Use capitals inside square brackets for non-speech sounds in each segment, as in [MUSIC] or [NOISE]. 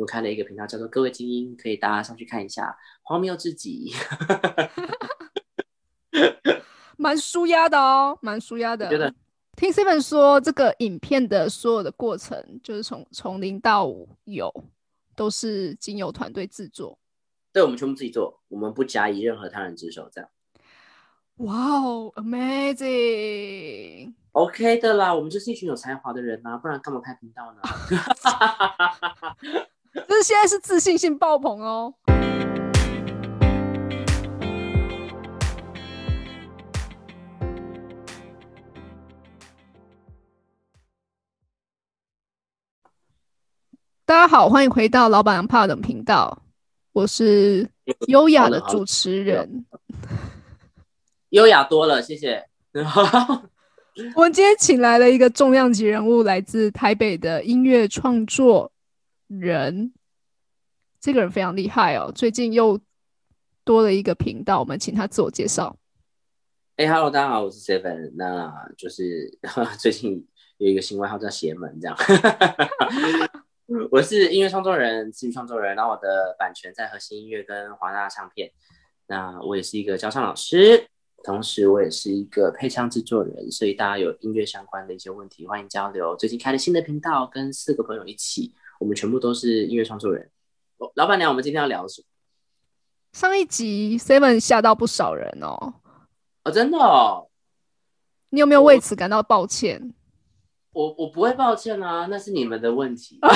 们开了一个频道叫做“各位精英”，可以大家上去看一下，荒谬至极，[LAUGHS] 蛮舒压的哦，蛮舒压的。觉得听 Seven 说，这个影片的所有的过程，就是从从零到有，都是经由团队制作。对，我们全部自己做，我们不加以任何他人之手，这样。哇哦，Amazing！OK 的啦，我们就是一群有才华的人呐、不然干嘛开频道呢？[LAUGHS] 就是现在是自信心爆棚哦。大家好，欢迎回到老板娘怕冷频道，我是优雅的主持人。优雅多了，谢谢。[LAUGHS] 我们今天请来了一个重量级人物，来自台北的音乐创作人。这个人非常厉害哦，最近又多了一个频道，我们请他自我介绍。哎、h e l l o 大家好，我是 Seven。那就是 [LAUGHS] 最近有一个新外号叫邪门，这样。[LAUGHS] 我是音乐创作人，词语创作人，然后我的版权在核心音乐跟华纳唱片。那我也是一个教唱老师，同时我也是一个配唱制作人，所以大家有音乐相关的一些问题，欢迎交流。最近开了新的频道，跟四个朋友一起，我们全部都是音乐创作人。哦老板娘，我们今天要聊什么？上一集 Seven 吓到不少人哦，哦，真的哦，你有没有为此感到抱歉？我我不会抱歉啊，那是你们的问题。[LAUGHS]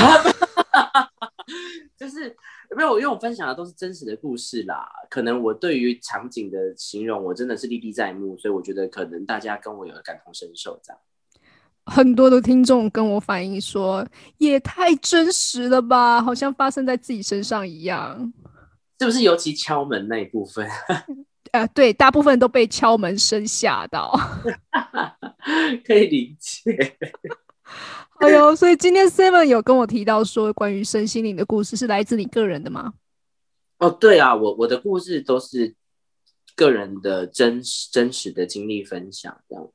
[LAUGHS] 就是没有，因为我分享的都是真实的故事啦。可能我对于场景的形容，我真的是历历在目，所以我觉得可能大家跟我有感同身受这样。很多的听众跟我反映说，也太真实了吧，好像发生在自己身上一样。是不是尤其敲门那一部分？[LAUGHS] 呃，对，大部分都被敲门声吓到。[LAUGHS] 可以理解。[LAUGHS] 哎呦，所以今天 Seven 有跟我提到说，关于身心灵的故事是来自你个人的吗？哦，对啊，我我的故事都是个人的真实真实的经历分享，这样。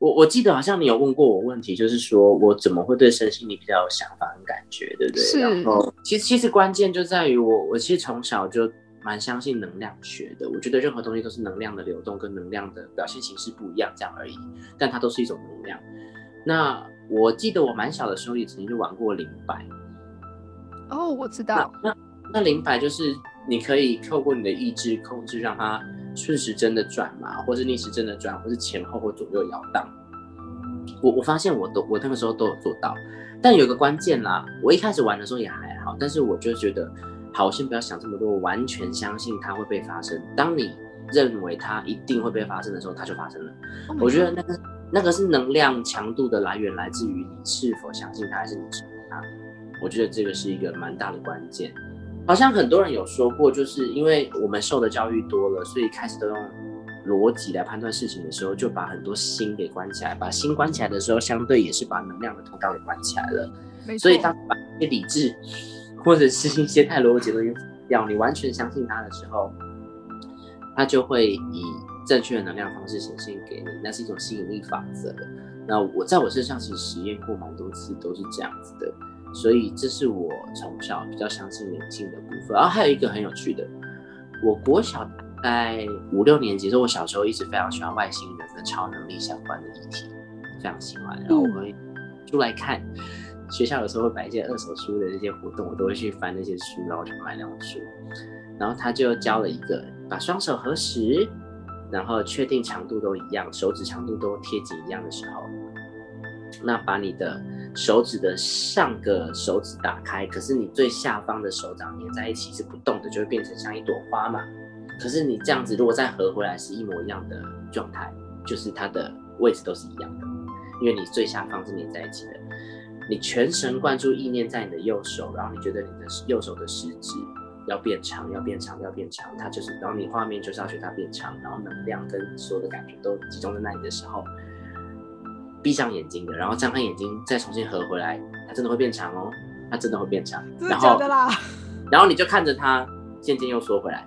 我我记得好像你有问过我问题，就是说我怎么会对身心灵比较有想法跟感觉，对不对？然后其实其实关键就在于我我其实从小就蛮相信能量学的，我觉得任何东西都是能量的流动跟能量的表现形式不一样这样而已，但它都是一种能量。那我记得我蛮小的时候也曾经就玩过灵摆，哦，我知道。那那灵摆就是你可以透过你的意志控制，让它顺时针的转嘛，或是逆时针的转，或是前后或左右摇荡。我我发现我都我那个时候都有做到，但有一个关键啦，我一开始玩的时候也还好，但是我就觉得，好，我先不要想这么多，我完全相信它会被发生。当你认为它一定会被发生的时候，它就发生了。Oh 我觉得那个那个是能量强度的来源，来自于你是否相信它，还是你质疑它。我觉得这个是一个蛮大的关键。好像很多人有说过，就是因为我们受的教育多了，所以开始都用逻辑来判断事情的时候，就把很多心给关起来。把心关起来的时候，相对也是把能量的通道给关起来了。所以当把一些理智或者是一些太逻辑的东西掉，你完全相信他的时候，他就会以正确的能量方式显现给你，那是一种吸引力法则。那我在我身上其实实验过蛮多次，都是这样子的，所以这是我从小比较相信灵性的部分。然后还有一个很有趣的，我国小大概五六年级的时候，我小时候一直非常喜欢外星人跟超能力相关的议题，非常喜欢，然后我会出来看。学校有时候会摆一些二手书的这些活动，我都会去翻那些书，然后去买那种书。然后他就教了一个，把双手合十，然后确定长度都一样，手指长度都贴紧一样的时候，那把你的手指的上个手指打开，可是你最下方的手掌粘在一起是不动的，就会变成像一朵花嘛。可是你这样子如果再合回来是一模一样的状态，就是它的位置都是一样的，因为你最下方是粘在一起的。你全神贯注意念在你的右手，然后你觉得你的右手的食指要变长，要变长，要变长，它就是，然后你画面就是要学它变长，然后能量跟所有的感觉都集中在那里的时候，闭上眼睛的，然后张开眼睛再重新合回来，它真的会变长哦，它真的会变长，真的然后假的啦？然后你就看着它渐渐又缩回来，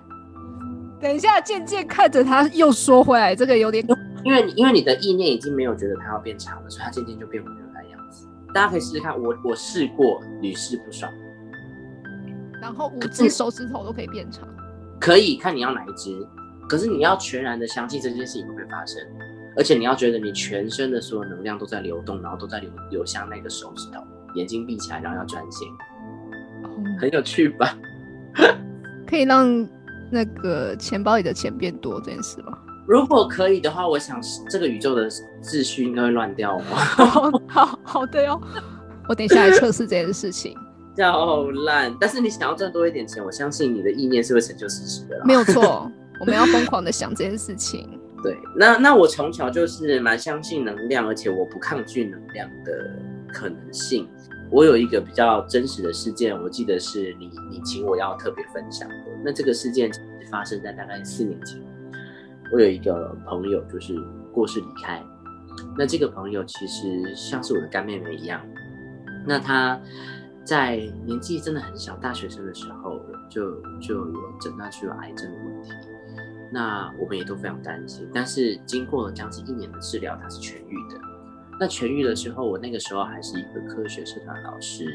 [LAUGHS] 等一下，渐渐看着它又缩回来，这个有点因为你因为你的意念已经没有觉得它要变长了，所以它渐渐就变回原来的样子。大家可以试试看，我我试过屡试不爽。然后五只手指头都可以变长。可以看你要哪一只，可是你要全然的相信这件事情会发生，而且你要觉得你全身的所有能量都在流动，然后都在流流向那个手指头，眼睛闭起来，然后要专心，很有趣吧？[LAUGHS] 可以让那个钱包里的钱变多这件事吗？[LAUGHS] 如果可以的话，我想这个宇宙的秩序应该会乱掉哦。[LAUGHS] 好好的哟，我等一下来测试这件事情。叫烂，但是你想要赚多一点钱，我相信你的意念是会成就事实的。没有错，我们要疯狂的想这件事情。对，那那我从小就是蛮相信能量，而且我不抗拒能量的可能性。我有一个比较真实的事件，我记得是你你请我要特别分享的。那这个事件发生在大概四年前。我有一个朋友就是过世离开，那这个朋友其实像是我的干妹妹一样。那他。在年纪真的很小，大学生的时候就就有诊断出有癌症的问题，那我们也都非常担心。但是经过了将近一年的治疗，他是痊愈的。那痊愈了之后，我那个时候还是一个科学社团老师，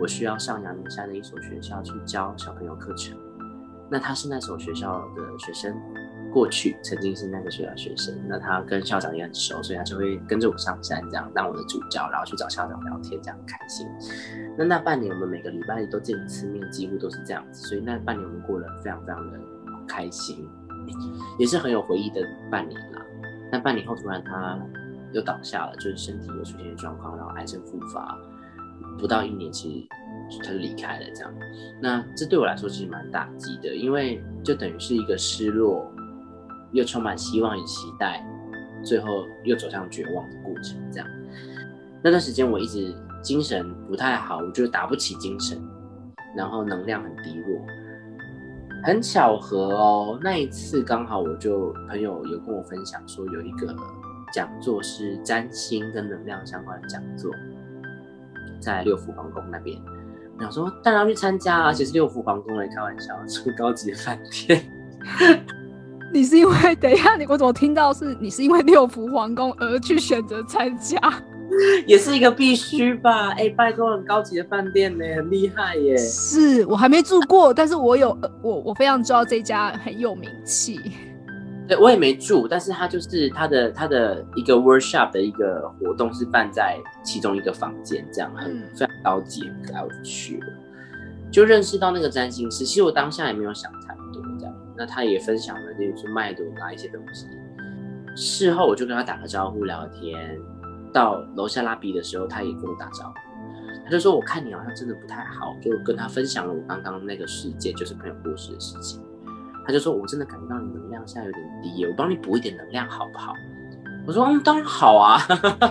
我需要上阳明山的一所学校去教小朋友课程。那他是那所学校的学生。过去曾经是那个学校学生，那他跟校长也很熟，所以他就会跟着我上山，这样当我的主教，然后去找校长聊天，这样开心。那那半年我们每个礼拜都见一次面，几乎都是这样子，所以那半年我们过得非常非常的开心，也是很有回忆的半年啦。那半年后突然他又倒下了，就是身体又出现状况，然后癌症复发，不到一年其实他就离开了，这样。那这对我来说其实蛮打击的，因为就等于是一个失落。又充满希望与期待，最后又走向绝望的过程。这样，那段时间我一直精神不太好，我就打不起精神，然后能量很低落。很巧合哦，那一次刚好我就朋友有跟我分享说，有一个讲座是占星跟能量相关的讲座，在六福皇宫那边。我想说当然要去参加啊，其实六福皇宫来开玩笑，住高级的饭店。你是因为等一下，你我怎么听到是你是因为六福皇宫而去选择参加，[LAUGHS] 也是一个必须吧？哎，拜托，很高级的饭店呢，很厉害耶。是我还没住过，但是我有我我非常知道这家很有名气。对，我也没住，但是他就是他的他的一个 workshop 的一个活动是办在其中一个房间，这样很非常高级，然后去了，就认识到那个占星师。其实我当下也没有想太多这样。那他也分享了，例如说麦朵啊一些东西。事后我就跟他打个招呼聊天，到楼下拉比的时候，他也跟我打招呼。他就说：“我看你好像真的不太好。”就跟他分享了我刚刚那个事件，就是朋友过世的事情。他就说：“我真的感觉到你能量现在有点低，我帮你补一点能量好不好？”我说：“嗯，当然好啊，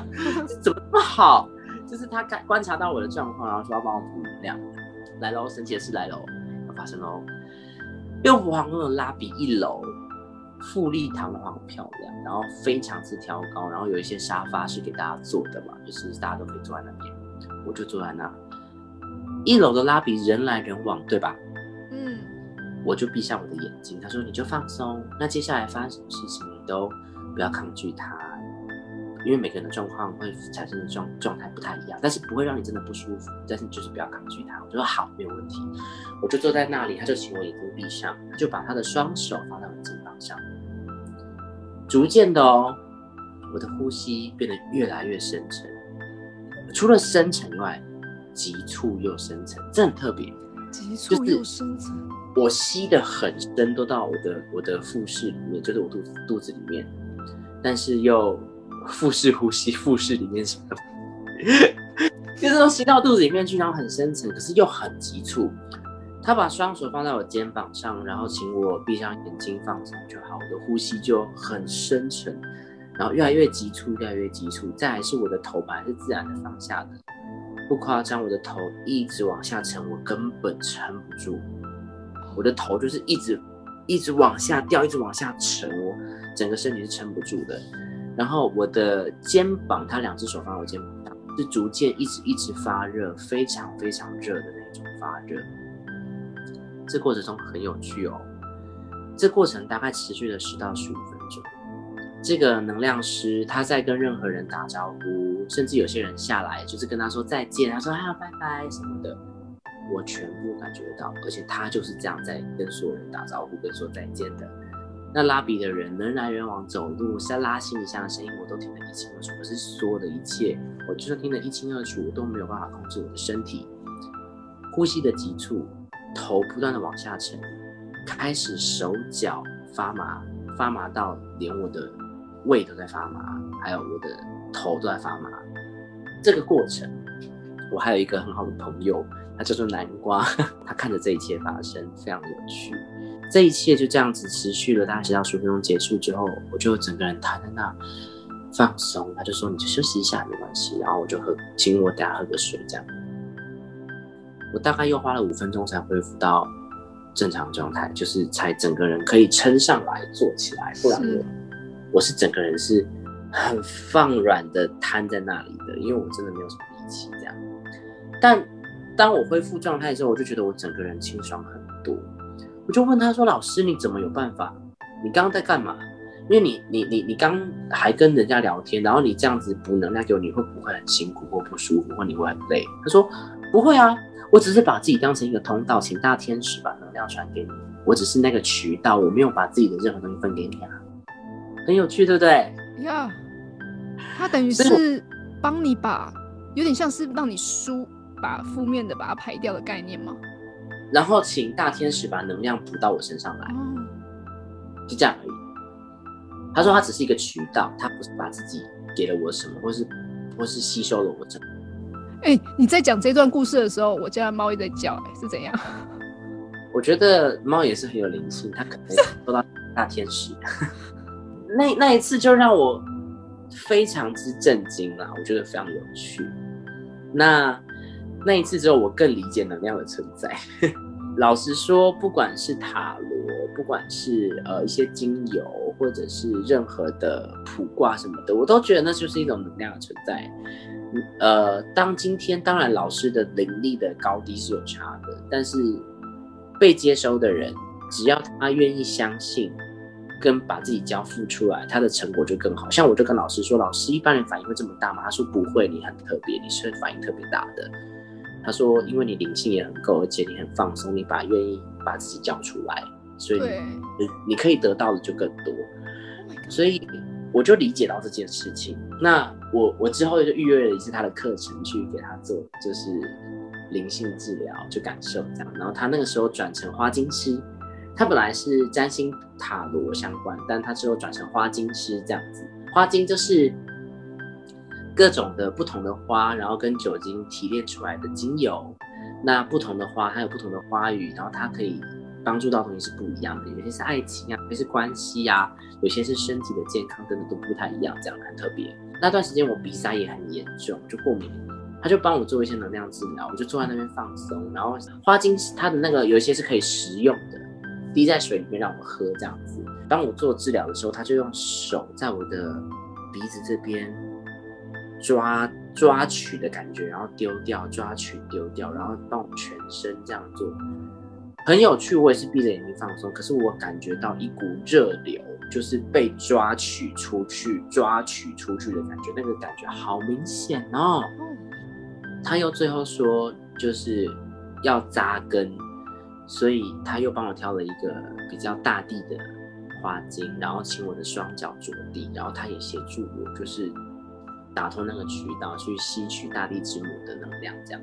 [LAUGHS] 怎么那么好？就是他观观察到我的状况，然后说要帮我补能量。来喽，神奇的事来喽，要发生喽。”六福皇宫的拉比一楼，富丽堂皇，漂亮，然后非常之挑高，然后有一些沙发是给大家坐的嘛，就是大家都可以坐在那边，我就坐在那。一楼的拉比人来人往，对吧？嗯，我就闭上我的眼睛，他说你就放松，那接下来发生什么事情你都不要抗拒它。因为每个人的状况会产生的状状态不太一样，但是不会让你真的不舒服。但是就是不要抗拒它。我说好，没有问题。我就坐在那里，他就请我眼睛闭上，就把他的双手放在我的肩膀上，逐渐的哦，我的呼吸变得越来越深沉。除了深沉以外，急促又深沉，这很特别。急促又深沉。我吸的很深，都到我的我的腹式里面，就是我肚子肚子里面，但是又。腹式呼吸，腹式里面什么？[LAUGHS] 就是都吸到肚子里面去，然后很深沉，可是又很急促。他把双手放在我肩膀上，然后请我闭上眼睛放松就好。我的呼吸就很深沉，然后越来越急促，越来越急促。再还是我的头本来是自然的放下的，不夸张，我的头一直往下沉，我根本撑不住。我的头就是一直一直往下掉，一直往下沉，我整个身体是撑不住的。然后我的肩膀，他两只手放在我肩膀上，是逐渐一直一直发热，非常非常热的那种发热。这过程中很有趣哦，这过程大概持续了十到十五分钟。这个能量师他在跟任何人打招呼，甚至有些人下来就是跟他说再见，他说啊拜拜什么的。我全部感觉到，而且他就是这样在跟所有人打招呼、跟说再见的。那拉比的人人来人往，走路在拉行李箱的声音，我都听得一清二楚。可是所有的一切，我就算听得一清二楚，我都没有办法控制我的身体，呼吸的急促，头不断的往下沉，开始手脚发麻，发麻到连我的胃都在发麻，还有我的头都在发麻。这个过程，我还有一个很好的朋友，他叫做南瓜，[LAUGHS] 他看着这一切发生，非常有趣。这一切就这样子持续了，大概十到十分钟结束之后，我就整个人躺在那放松。他就说：“你就休息一下，没关系。”然后我就喝，请我等下喝个水，这样。我大概又花了五分钟才恢复到正常状态，就是才整个人可以撑上来坐起来，不然我我是整个人是很放软的瘫在那里的，因为我真的没有什么力气这样。但当我恢复状态之后，我就觉得我整个人清爽很多。我就问他说：“老师，你怎么有办法？你刚刚在干嘛？因为你你你你刚还跟人家聊天，然后你这样子补能量给我，你会不会很辛苦或不舒服，或你会很累？”他说：“不会啊，我只是把自己当成一个通道，请大天使把能量传给你。我只是那个渠道，我没有把自己的任何东西分给你啊。很有趣，对不对？呀，他等于是帮你把，有点像是让你输，把负面的把它排掉的概念吗？”然后请大天使把能量补到我身上来，就这样而已。他说他只是一个渠道，他不是把自己给了我什么，或是或是吸收了我什么。哎，你在讲这段故事的时候，我家的猫也在叫，哎，是怎样？[LAUGHS] 我觉得猫也是很有灵性，它可能 [LAUGHS] 做到大天使。[LAUGHS] 那那一次就让我非常之震惊啦，我觉得非常有趣。那。那一次之后，我更理解能量的存在。老实说，不管是塔罗，不管是呃一些精油，或者是任何的卜卦什么的，我都觉得那就是一种能量的存在。呃，当今天当然老师的灵力的高低是有差的，但是被接收的人，只要他愿意相信，跟把自己交付出来，他的成果就更好。像我就跟老师说，老师一般人反应会这么大吗？他说不会，你很特别，你是反应特别大的。他说：“因为你灵性也很够，而且你很放松，你把愿意把自己交出来，所以你你可以得到的就更多。所以我就理解到这件事情。那我我之后就预约了一次他的课程，去给他做就是灵性治疗，就感受这样。然后他那个时候转成花精师，他本来是占星塔罗相关，但他之后转成花精师这样子。花精就是。”各种的不同的花，然后跟酒精提炼出来的精油，那不同的花它有不同的花语，然后它可以帮助到东西是不一样的，有些是爱情啊，有些是关系啊，有些是身体的健康，等等都不太一样，这样很特别。那段时间我鼻塞也很严重，就过敏，他就帮我做一些能量治疗，我就坐在那边放松，然后花精它的那个有一些是可以食用的，滴在水里面让我喝这样子。当我做治疗的时候，他就用手在我的鼻子这边。抓抓取的感觉，然后丢掉，抓取丢掉，然后帮我全身这样做，很有趣。我也是闭着眼睛放松，可是我感觉到一股热流，就是被抓取出去、抓取出去的感觉，那个感觉好明显哦。他又最后说，就是要扎根，所以他又帮我挑了一个比较大地的花茎，然后请我的双脚着地，然后他也协助我，就是。打通那个渠道，去吸取大地之母的能量，这样，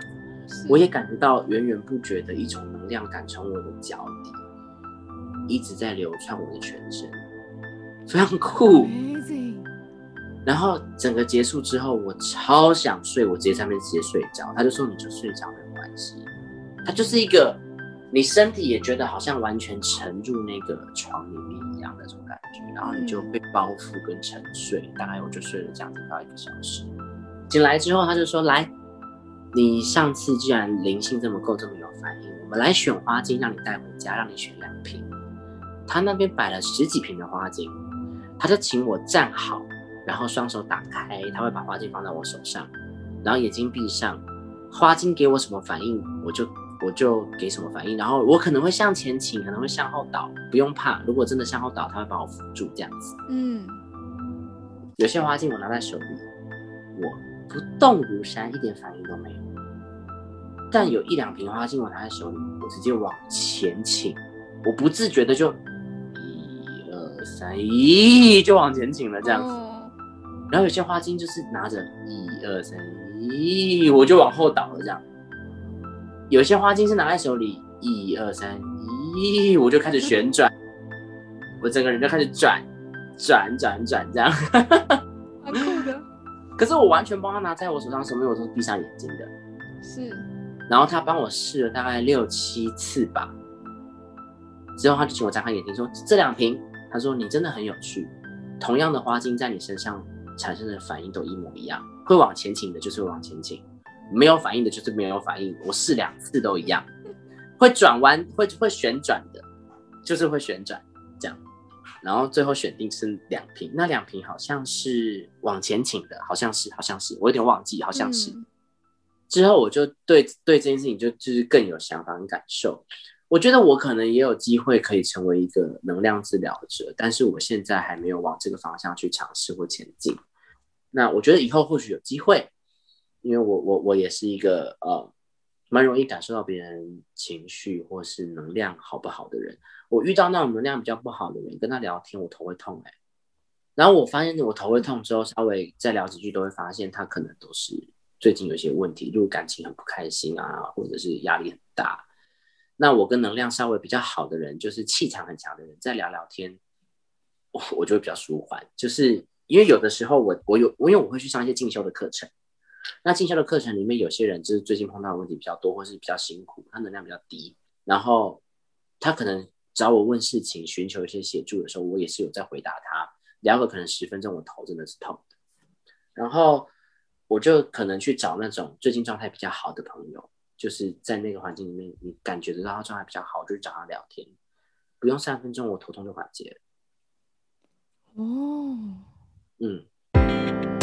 我也感觉到源源不绝的一种能量感从我的脚底一直在流窜我的全身，非常酷。然后整个结束之后，我超想睡，我直接在那边直接睡着。他就说：“你就睡着没有关系。”它就是一个。你身体也觉得好像完全沉入那个床里面一样那种感觉，然后你就被包覆跟沉睡，大概我就睡了这样子到一个小时。醒来之后，他就说：“来，你上次既然灵性这么够，这么有反应，我们来选花精让你带回家，让你选两瓶。他那边摆了十几瓶的花精，他就请我站好，然后双手打开，他会把花精放在我手上，然后眼睛闭上，花精给我什么反应，我就。”我就给什么反应，然后我可能会向前倾，可能会向后倒，不用怕。如果真的向后倒，他会把我扶住，这样子。嗯。有些花镜我拿在手里，我不动如山，一点反应都没有。但有一两瓶花精我拿在手里，我直接往前倾，我不自觉的就一二三，咦，就往前倾了这样子。然后有些花精就是拿着一二三，咦，我就往后倒了这样。有些花精是拿在手里，一二三，咦，我就开始旋转，[LAUGHS] 我整个人就开始转转转转这样。可是我完全帮他拿在我手上的时候，没有都是闭上眼睛的。是。然后他帮我试了大概六七次吧，之后他就请我张开眼睛说：“这两瓶，他说你真的很有趣，同样的花精在你身上产生的反应都一模一样，会往前倾的就是会往前倾，没有反应的就是没有反应。我试两次都一样，会转弯会会旋转的，就是会旋转。然后最后选定是两瓶，那两瓶好像是往前请的，好像是好像是我有点忘记，好像是。”之后我就对对这件事情就就是更有想法跟感受。我觉得我可能也有机会可以成为一个能量治疗者，但是我现在还没有往这个方向去尝试或前进。那我觉得以后或许有机会，因为我我我也是一个呃蛮容易感受到别人情绪或是能量好不好的人。我遇到那种能量比较不好的人，跟他聊天我头会痛哎。然后我发现我头会痛之后，稍微再聊几句都会发现他可能都是。最近有些问题，如果感情很不开心啊，或者是压力很大，那我跟能量稍微比较好的人，就是气场很强的人，再聊聊天，我我就会比较舒缓。就是因为有的时候我我有我因为我会去上一些进修的课程，那进修的课程里面有些人就是最近碰到的问题比较多，或是比较辛苦，他能量比较低，然后他可能找我问事情，寻求一些协助的时候，我也是有在回答他，聊个可能十分钟，我头真的是痛的，然后。我就可能去找那种最近状态比较好的朋友，就是在那个环境里面，你感觉得到他状态比较好，就去找他聊天，不用三分钟，我头痛就缓解了。哦，嗯。